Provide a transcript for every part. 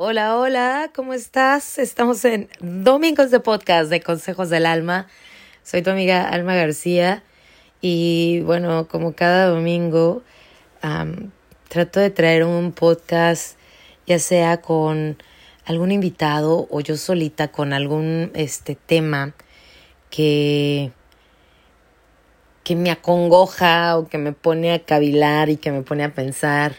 Hola, hola, ¿cómo estás? Estamos en Domingos de Podcast de Consejos del Alma. Soy tu amiga Alma García y bueno, como cada domingo, trato de traer un podcast ya sea con algún invitado o yo solita con algún este tema que que me acongoja o que me pone a cavilar y que me pone a pensar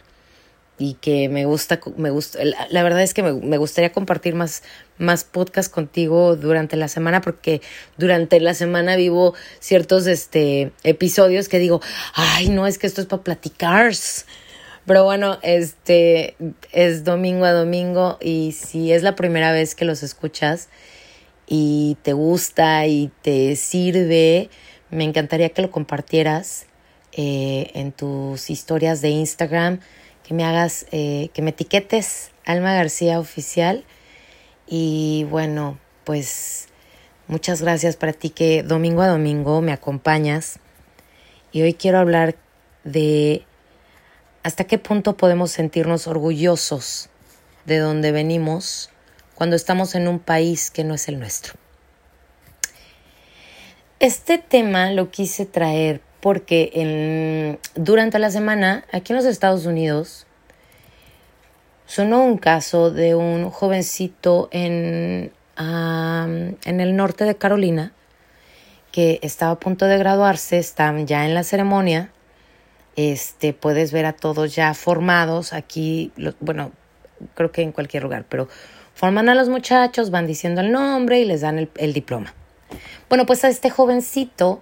y que me gusta, me gusta, la, verdad es que me, me, gustaría compartir más, más podcasts contigo durante la semana porque durante la semana vivo ciertos este, episodios que digo, ay, no, es que esto es para platicar. Pero bueno, este es domingo a domingo y si es la primera vez que los escuchas y te gusta y te sirve, me encantaría que lo compartieras eh, en tus historias de Instagram que me hagas, eh, que me etiquetes Alma García Oficial. Y bueno, pues muchas gracias para ti que domingo a domingo me acompañas. Y hoy quiero hablar de hasta qué punto podemos sentirnos orgullosos de donde venimos cuando estamos en un país que no es el nuestro. Este tema lo quise traer porque en, durante la semana, aquí en los Estados Unidos, sonó un caso de un jovencito en, en el norte de Carolina que estaba a punto de graduarse, están ya en la ceremonia. Este, puedes ver a todos ya formados aquí, bueno, creo que en cualquier lugar, pero forman a los muchachos, van diciendo el nombre y les dan el, el diploma. Bueno, pues a este jovencito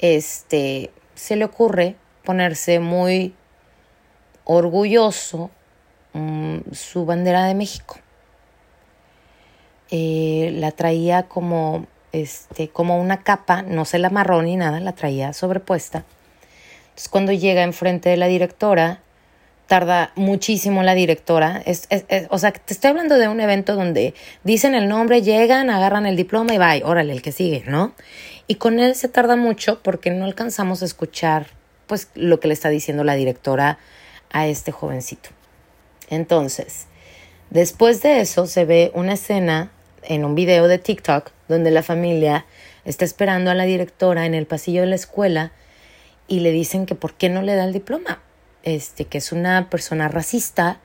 este, se le ocurre ponerse muy orgulloso mm, su bandera de México. Eh, la traía como, este, como una capa, no se la amarró ni nada, la traía sobrepuesta. Entonces cuando llega enfrente de la directora, tarda muchísimo la directora. o sea, te estoy hablando de un evento donde dicen el nombre, llegan, agarran el diploma y va, órale, el que sigue, ¿no? Y con él se tarda mucho porque no alcanzamos a escuchar pues lo que le está diciendo la directora a este jovencito. Entonces, después de eso se ve una escena en un video de TikTok donde la familia está esperando a la directora en el pasillo de la escuela y le dicen que por qué no le da el diploma, este que es una persona racista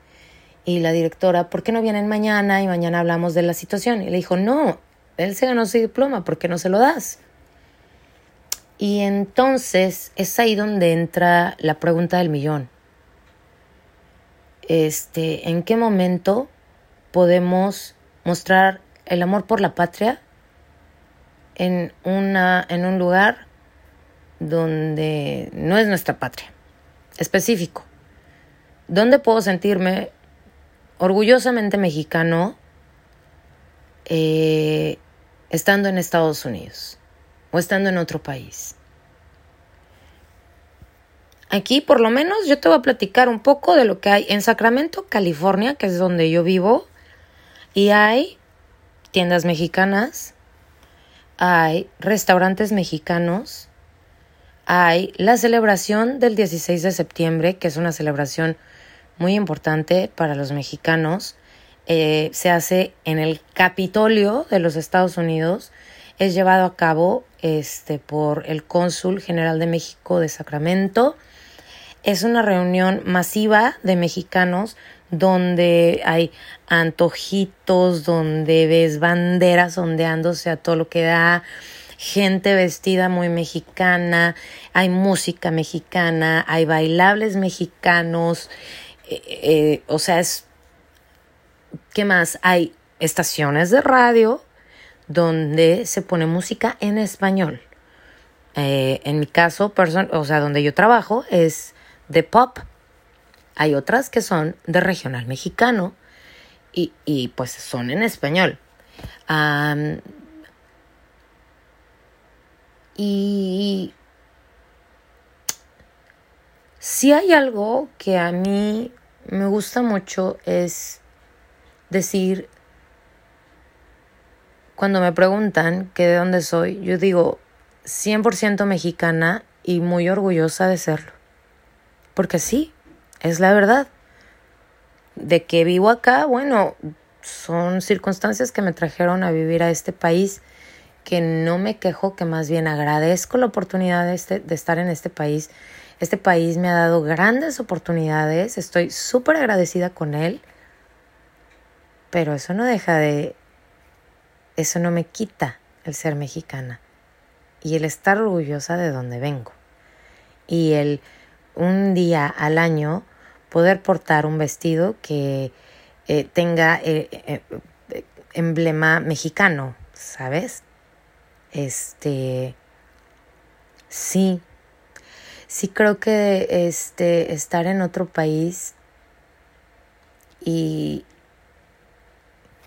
y la directora, ¿por qué no vienen mañana y mañana hablamos de la situación? Y le dijo, "No, él se ganó su diploma, ¿por qué no se lo das?" Y entonces es ahí donde entra la pregunta del millón. Este, ¿en qué momento podemos mostrar el amor por la patria en una en un lugar donde no es nuestra patria? Específico. ¿Dónde puedo sentirme orgullosamente mexicano eh, estando en Estados Unidos? O estando en otro país. Aquí por lo menos yo te voy a platicar un poco de lo que hay en Sacramento, California, que es donde yo vivo, y hay tiendas mexicanas, hay restaurantes mexicanos, hay la celebración del 16 de septiembre, que es una celebración muy importante para los mexicanos. Eh, se hace en el Capitolio de los Estados Unidos es llevado a cabo este, por el cónsul general de México de Sacramento. Es una reunión masiva de mexicanos donde hay antojitos, donde ves banderas ondeándose a todo lo que da, gente vestida muy mexicana, hay música mexicana, hay bailables mexicanos, eh, eh, o sea, es, ¿qué más? Hay estaciones de radio donde se pone música en español. Eh, en mi caso, o sea, donde yo trabajo es de pop. Hay otras que son de regional mexicano y, y pues son en español. y si hay algo que a mí me gusta mucho es decir cuando me preguntan que de dónde soy, yo digo 100% mexicana y muy orgullosa de serlo. Porque sí, es la verdad. De que vivo acá, bueno, son circunstancias que me trajeron a vivir a este país, que no me quejo, que más bien agradezco la oportunidad de, este, de estar en este país. Este país me ha dado grandes oportunidades, estoy súper agradecida con él, pero eso no deja de, eso no me quita el ser mexicana y el estar orgullosa de donde vengo y el un día al año poder portar un vestido que eh, tenga eh, eh, emblema mexicano, ¿sabes? Este, sí, sí creo que este, estar en otro país y,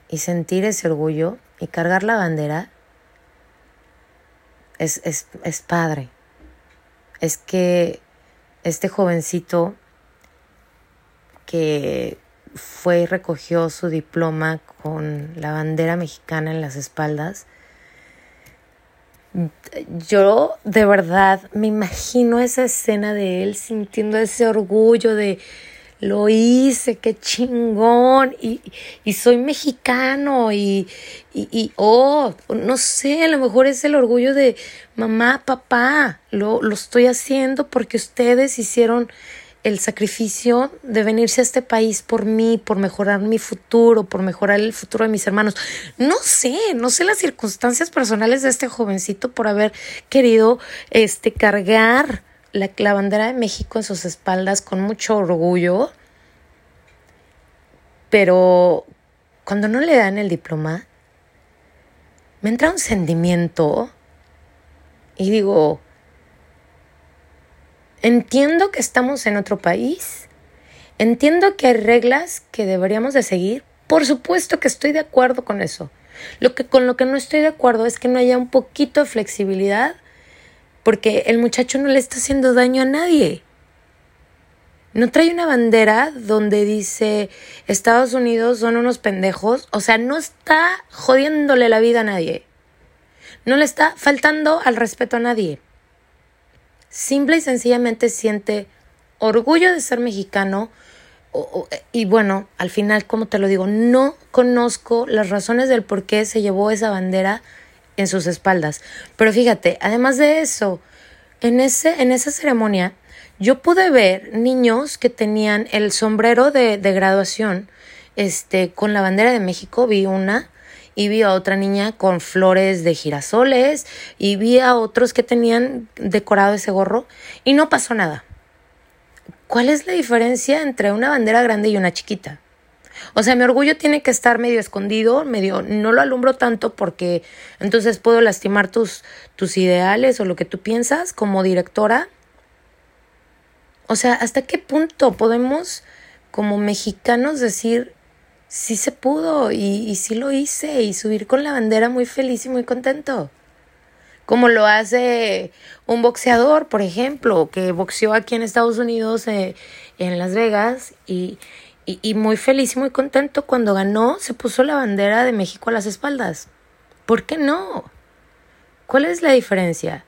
y sentir ese orgullo y cargar la bandera es, es, es padre. Es que este jovencito que fue y recogió su diploma con la bandera mexicana en las espaldas. Yo de verdad me imagino esa escena de él sintiendo ese orgullo de lo hice, qué chingón, y, y soy mexicano, y, y, y, oh, no sé, a lo mejor es el orgullo de mamá, papá, lo, lo estoy haciendo porque ustedes hicieron el sacrificio de venirse a este país por mí, por mejorar mi futuro, por mejorar el futuro de mis hermanos. No sé, no sé las circunstancias personales de este jovencito por haber querido este cargar la, bandera de México en sus espaldas con mucho orgullo. Pero cuando no le dan el diploma, me entra un sentimiento y digo, Entiendo que estamos en otro país. Entiendo que hay reglas que deberíamos de seguir. Por supuesto que estoy de acuerdo con eso. Lo que con lo que no estoy de acuerdo es que no haya un poquito de flexibilidad porque el muchacho no le está haciendo daño a nadie. No trae una bandera donde dice Estados Unidos son unos pendejos, o sea, no está jodiéndole la vida a nadie. No le está faltando al respeto a nadie simple y sencillamente siente orgullo de ser mexicano. y bueno, al final, como te lo digo, no conozco las razones del por qué se llevó esa bandera en sus espaldas. Pero fíjate, además de eso, en, ese, en esa ceremonia, yo pude ver niños que tenían el sombrero de, de graduación este, con la bandera de México. Vi una y vi a otra niña con flores de girasoles y vi a otros que tenían decorado ese gorro y no pasó nada. ¿Cuál es la diferencia entre una bandera grande y una chiquita? O sea, mi orgullo tiene que estar medio escondido, medio no lo alumbro tanto porque entonces puedo lastimar tus tus ideales o lo que tú piensas como directora. O sea, ¿hasta qué punto podemos como mexicanos decir sí se pudo y, y sí lo hice y subir con la bandera muy feliz y muy contento. Como lo hace un boxeador, por ejemplo, que boxeó aquí en Estados Unidos, eh, en Las Vegas, y, y, y muy feliz y muy contento cuando ganó, se puso la bandera de México a las espaldas. ¿Por qué no? ¿Cuál es la diferencia?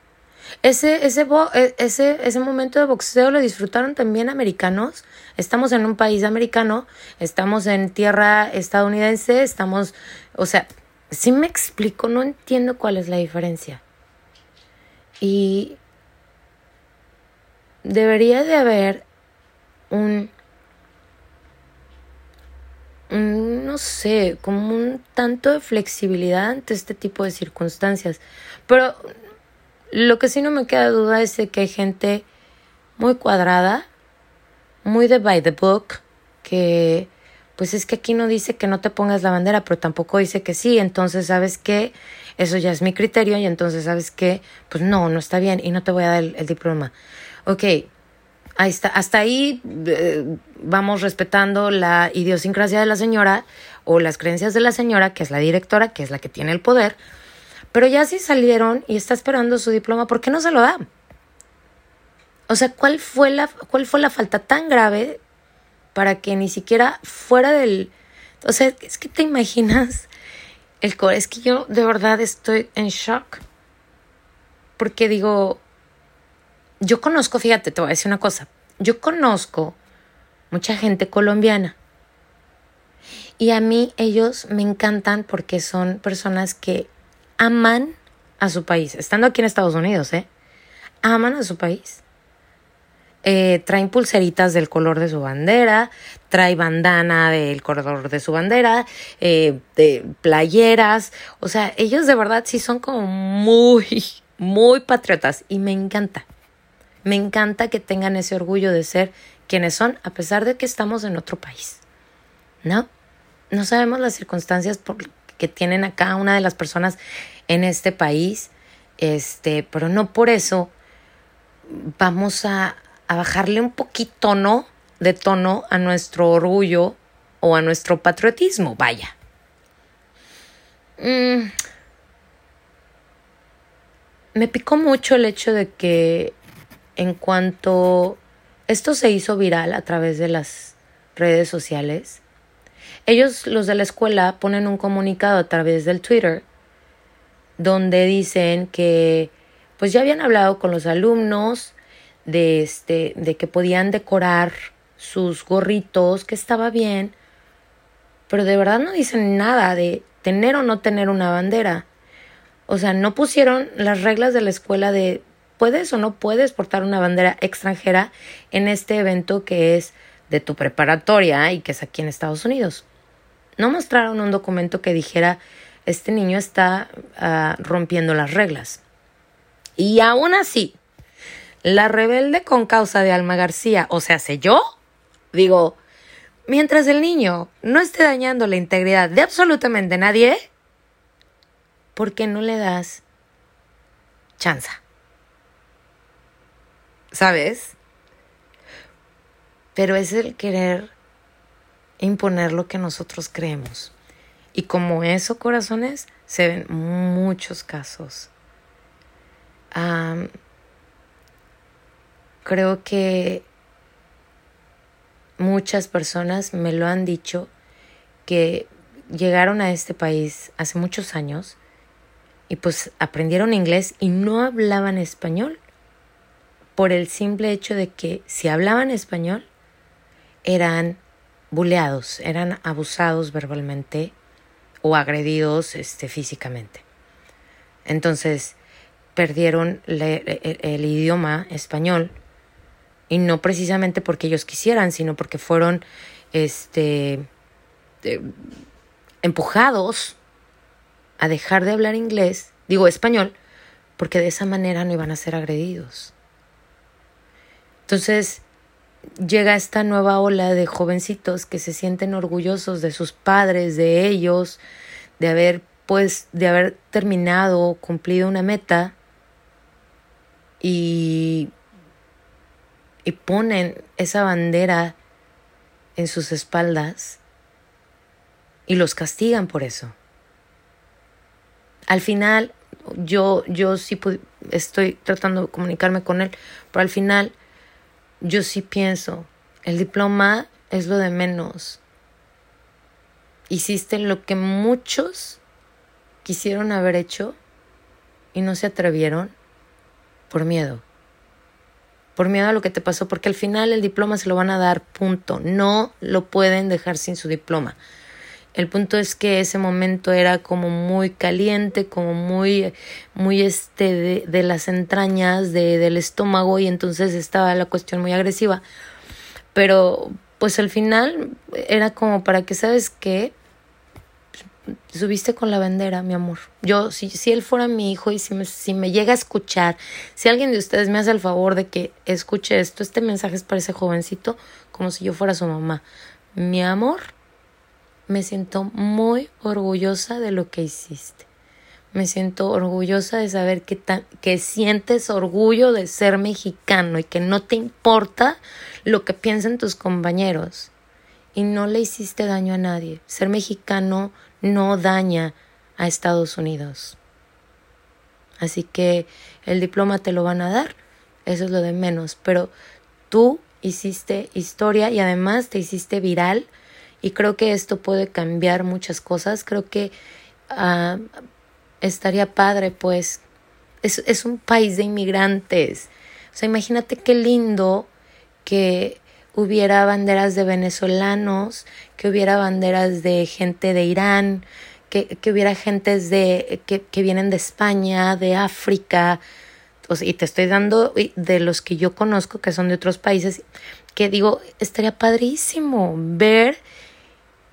Ese, ese, e, ese, ese momento de boxeo lo disfrutaron también americanos. Estamos en un país americano, estamos en tierra estadounidense, estamos, o sea, si me explico, no entiendo cuál es la diferencia. Y debería de haber un, un, no sé, como un tanto de flexibilidad ante este tipo de circunstancias. Pero lo que sí no me queda duda es de que hay gente muy cuadrada, muy de by the book, que pues es que aquí no dice que no te pongas la bandera, pero tampoco dice que sí, entonces sabes que eso ya es mi criterio y entonces sabes que pues no, no está bien y no te voy a dar el, diploma. Ok, hasta ahí eh, vamos respetando la idiosincrasia de la señora o las creencias de la señora, que es la directora, que es la que tiene el poder, pero ya si salieron y está esperando su diploma, ¿por qué no se lo da? O sea, ¿cuál fue la, cuál fue la falta tan grave para que ni siquiera fuera del... O sea, es que te imaginas el core. Es que yo de verdad estoy en shock. Porque digo, yo conozco, fíjate, te voy a decir una cosa. Yo conozco mucha gente colombiana. Y a mí ellos me encantan porque son personas que aman a su país, estando aquí en Estados Unidos, ¿eh? Aman a su país. Eh, traen pulseritas del color de su bandera, trae bandana del color de su bandera, eh, de playeras, o sea, ellos de verdad sí son como muy, muy patriotas y me encanta. Me encanta que tengan ese orgullo de ser quienes son, a pesar de que estamos en otro país. ¿No? No sabemos las circunstancias que tienen a cada una de las personas en este país, este, pero no por eso vamos a, a bajarle un poquito, ¿no? De tono a nuestro orgullo o a nuestro patriotismo, vaya. Mm. Me picó mucho el hecho de que en cuanto esto se hizo viral a través de las redes sociales, ellos, los de la escuela, ponen un comunicado a través del Twitter donde dicen que pues ya habían hablado con los alumnos de este de que podían decorar sus gorritos, que estaba bien, pero de verdad no dicen nada de tener o no tener una bandera. O sea, no pusieron las reglas de la escuela de puedes o no puedes portar una bandera extranjera en este evento que es de tu preparatoria y que es aquí en Estados Unidos. No mostraron un documento que dijera este niño está ah, rompiendo las reglas. Y aún así, la rebelde con causa de Alma García, o sea, sé yo, digo, mientras el niño no esté dañando la integridad de absolutamente nadie, ¿por qué no le das chanza? ¿Sabes? Pero es el querer imponer lo que nosotros creemos. Y como eso, corazones, se ven muchos casos. creo que muchas personas me lo han dicho que llegaron a este país hace muchos años y pues aprendieron inglés y no hablaban español por el simple hecho de que si hablaban español eran buleados, eran abusados verbalmente o agredidos este, físicamente. Entonces, perdieron el, idioma español y no precisamente porque ellos quisieran, sino porque fueron este, empujados a dejar de hablar inglés, digo español, porque de esa manera no iban a ser agredidos. Entonces, llega esta nueva ola de jovencitos que se sienten orgullosos de sus padres, de ellos, de haber pues de haber terminado, cumplido una meta y y ponen esa bandera en sus espaldas y los castigan por eso. Al final yo yo sí estoy tratando de comunicarme con él, pero al final yo sí pienso, el diploma es lo de menos. Hiciste lo que muchos quisieron haber hecho y no se atrevieron por miedo. Por miedo a lo que te pasó, porque al final el diploma se lo van a dar, punto. No lo pueden dejar sin su diploma. El punto es que ese momento era como muy caliente, como muy, muy este de, de las entrañas, de, del estómago, y entonces estaba la cuestión muy agresiva. Pero pues al final era como para que, ¿sabes qué? subiste con la bandera, mi amor. Yo, si, si él fuera mi hijo y si me, si me llega a escuchar, si alguien de ustedes me hace el favor de que escuche esto, este mensaje es para ese jovencito, como si yo fuera su mamá. Mi amor, me siento muy orgullosa de lo que hiciste. Me siento orgullosa de saber que, que sientes orgullo de ser mexicano y que no te importa lo que piensen tus compañeros. Y no le hiciste daño a nadie. Ser mexicano no daña a Estados Unidos. Así que el diploma te lo van a dar, eso es lo de menos, pero tú hiciste historia y además te hiciste viral y creo que esto puede cambiar muchas cosas. Creo que uh, estaría padre, pues, es, es un país de inmigrantes. O sea, imagínate qué lindo que hubiera banderas de venezolanos, que hubiera banderas de gente de Irán, que, que hubiera gentes de, que, que vienen de España, de África, y te estoy dando de los que yo conozco que son de otros países, que digo, estaría padrísimo ver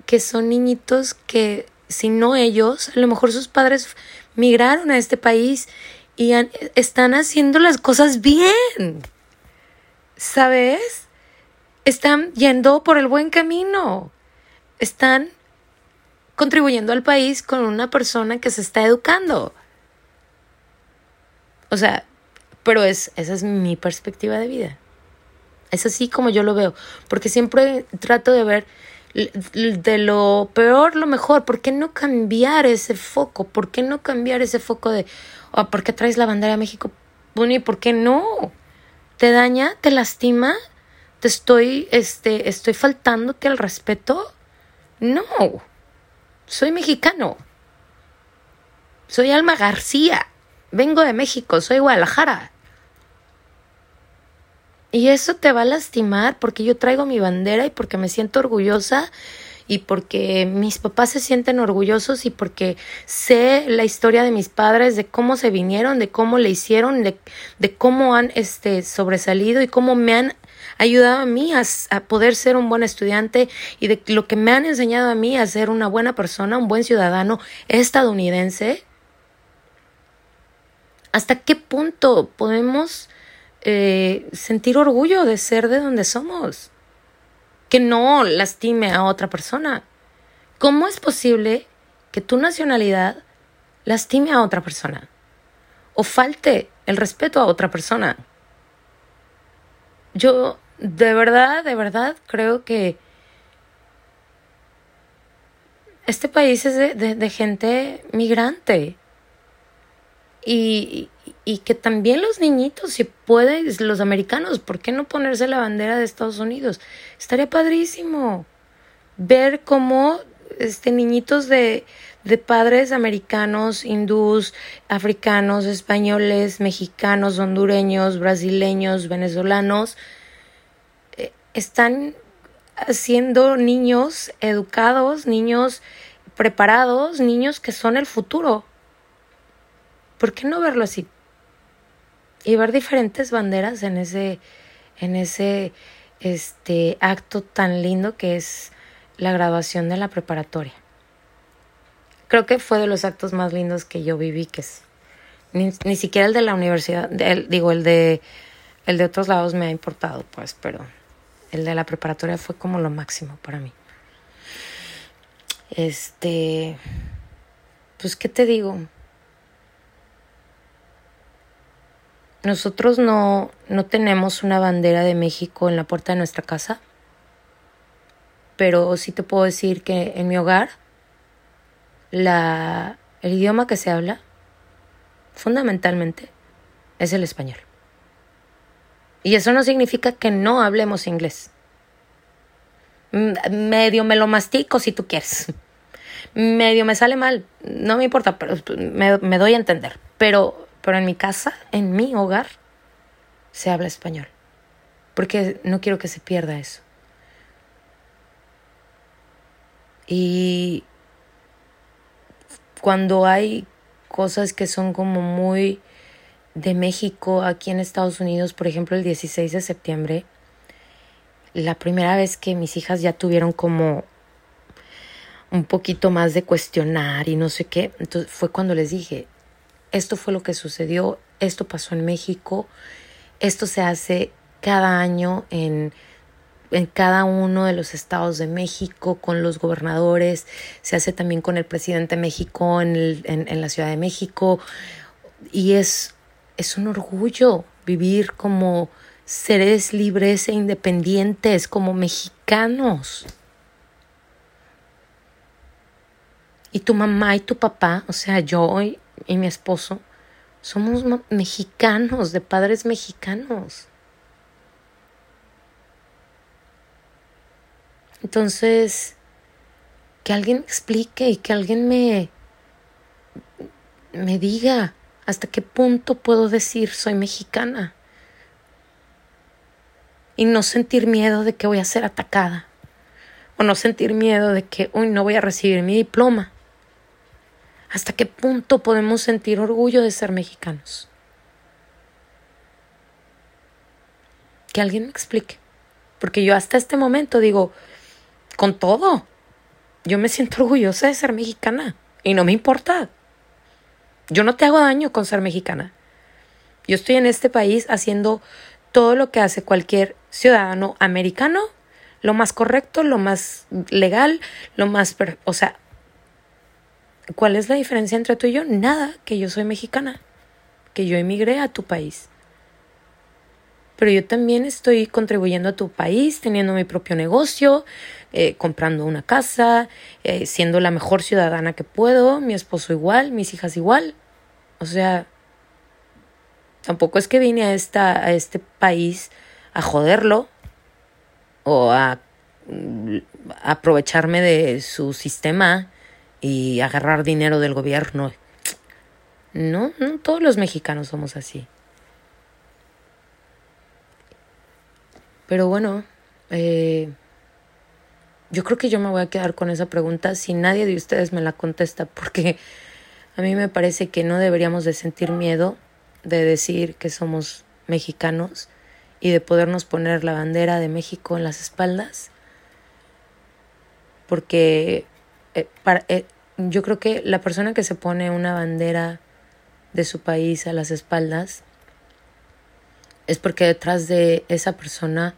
que son niñitos que, si no ellos, a lo mejor sus padres migraron a este país y están haciendo las cosas bien. ¿Sabes? Están yendo por el buen camino. Están contribuyendo al país con una persona que se está educando. O sea, pero es, esa es mi perspectiva de vida. Es así como yo lo veo, porque siempre trato de ver de lo peor lo mejor. ¿Por qué no cambiar ese foco? ¿Por qué no cambiar ese foco de, oh, ¿por qué traes la bandera de México? Bueno, ¿y por qué no? ¿Te daña? ¿Te lastima? ¿Te estoy, este, estoy faltándote al respeto? No. Soy mexicano. Soy Alma García. Vengo de México, soy Guadalajara. Y eso te va a lastimar porque yo traigo mi bandera y porque me siento orgullosa y porque mis papás se sienten orgullosos y porque sé la historia de mis padres, de cómo se vinieron, de cómo le hicieron, de, de cómo han este, sobresalido y cómo me han ayudado a mí a, a, poder ser un buen estudiante y de lo que me han enseñado a mí a ser una buena persona, un buen ciudadano estadounidense. ¿Hasta qué punto podemos eh, sentir orgullo de ser de donde somos, que no lastime a otra persona. ¿Cómo es posible que tu nacionalidad lastime a otra persona o falte el respeto a otra persona? Yo de verdad, de verdad creo que este país es de, de gente migrante y, y que también los niñitos, si pueden, los americanos, ¿por qué no ponerse la bandera de Estados Unidos? Estaría padrísimo ver cómo este, niñitos de, de padres americanos, hindús, africanos, españoles, mexicanos, hondureños, brasileños, venezolanos, eh, están siendo niños educados, niños preparados, niños que son el futuro. ¿Por qué no verlo así? Y ver diferentes banderas en ese, en ese este, acto tan lindo que es la graduación de la preparatoria. Creo que fue de los actos más lindos que yo viví, que es ni, ni siquiera el de la universidad, digo, el de, el de otros lados me ha importado, pues, pero el de la preparatoria fue como lo máximo para mí. Este, pues, ¿qué te digo? Nosotros no, no tenemos una bandera de México en la puerta de nuestra casa, pero sí te puedo decir que en mi hogar la, el idioma que se habla fundamentalmente es el español. Y eso no significa que no hablemos inglés. Medio me lo mastico si tú quieres. Medio me sale mal, no me importa, pero me, me doy a entender. Pero pero en mi casa, en mi hogar, se habla español. Porque no quiero que se pierda eso. Y cuando hay cosas que son como muy de México aquí en Estados Unidos, por ejemplo el 16 de septiembre, la primera vez que mis hijas ya tuvieron como un poquito más de cuestionar y no sé qué, entonces fue cuando les dije, esto fue lo que sucedió, esto pasó en México, esto se hace cada año en, en cada uno de los estados de México, con los gobernadores, se hace también con el presidente de México en, en, la Ciudad de México, y es, es un orgullo vivir como seres libres e independientes, como mexicanos. Y tu mamá y tu papá, o sea, yo mi esposo somos mexicanos, de padres mexicanos. Entonces, que alguien me explique y que alguien me, me diga hasta qué punto puedo decir soy mexicana. y no sentir miedo de que voy a ser atacada o no sentir miedo de que hoy no voy a recibir mi diploma. ¿Hasta qué punto podemos sentir orgullo de ser mexicanos? Que alguien me explique. Porque yo hasta este momento digo, con todo, yo me siento orgullosa de ser mexicana y no me importa. Yo no te hago daño con ser mexicana. Yo estoy en este país haciendo todo lo que hace cualquier ciudadano americano, lo más correcto, lo más legal, lo más... O sea, ¿cuál es la diferencia entre tú y yo? Nada, que yo soy mexicana, que yo emigré a tu país. Pero yo también estoy contribuyendo a tu país, teniendo mi propio negocio, eh, comprando una casa, eh, siendo la mejor ciudadana que puedo, mi esposo igual, mis hijas igual. O sea, tampoco es que vine a, esta, a este país a joderlo o a, mm, aprovecharme de su sistema y agarrar dinero del gobierno. No, no todos los mexicanos somos así. Pero bueno, eh, yo creo que yo me voy a quedar con esa pregunta si nadie de ustedes me la contesta, porque a mí me parece que no deberíamos de sentir miedo de decir que somos mexicanos y de podernos poner la bandera de México en las espaldas, porque eh, eh, yo creo que la persona que se pone una bandera de su país a las espaldas es porque detrás de esa persona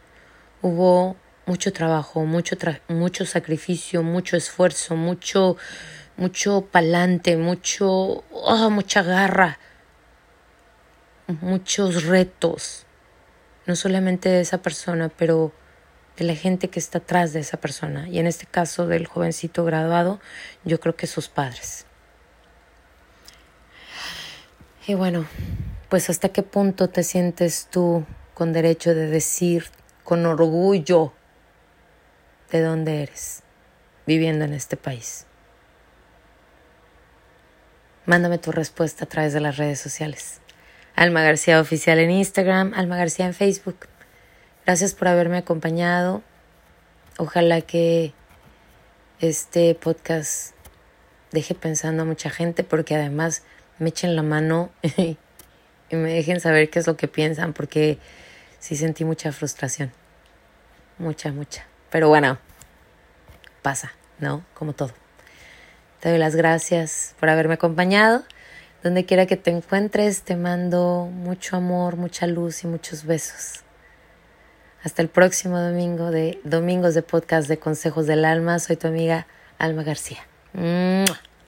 hubo mucho trabajo, mucho, mucho sacrificio, mucho esfuerzo, mucho, mucho palante, mucho, oh, mucha garra, muchos retos, no solamente de esa persona, pero de la gente que está atrás de esa persona. Y en este caso del jovencito graduado, yo creo que sus padres. Y bueno, pues hasta qué punto te sientes tú con derecho de decir con orgullo de dónde eres, viviendo en este país. Mándame tu respuesta a través de las redes sociales. Alma García Oficial en Instagram, Alma García en Facebook. Gracias por haberme acompañado. Ojalá que este podcast deje pensando a mucha gente porque además me echen la mano y me dejen saber qué es lo que piensan porque sí sentí mucha frustración. Mucha, mucha. Pero bueno, pasa, ¿no? Como todo. Te doy las gracias por haberme acompañado. Donde quiera que te encuentres, te mando mucho amor, mucha luz y muchos besos. Hasta el próximo domingo de Domingos de Podcast de Consejos del Alma. Soy tu amiga Alma García.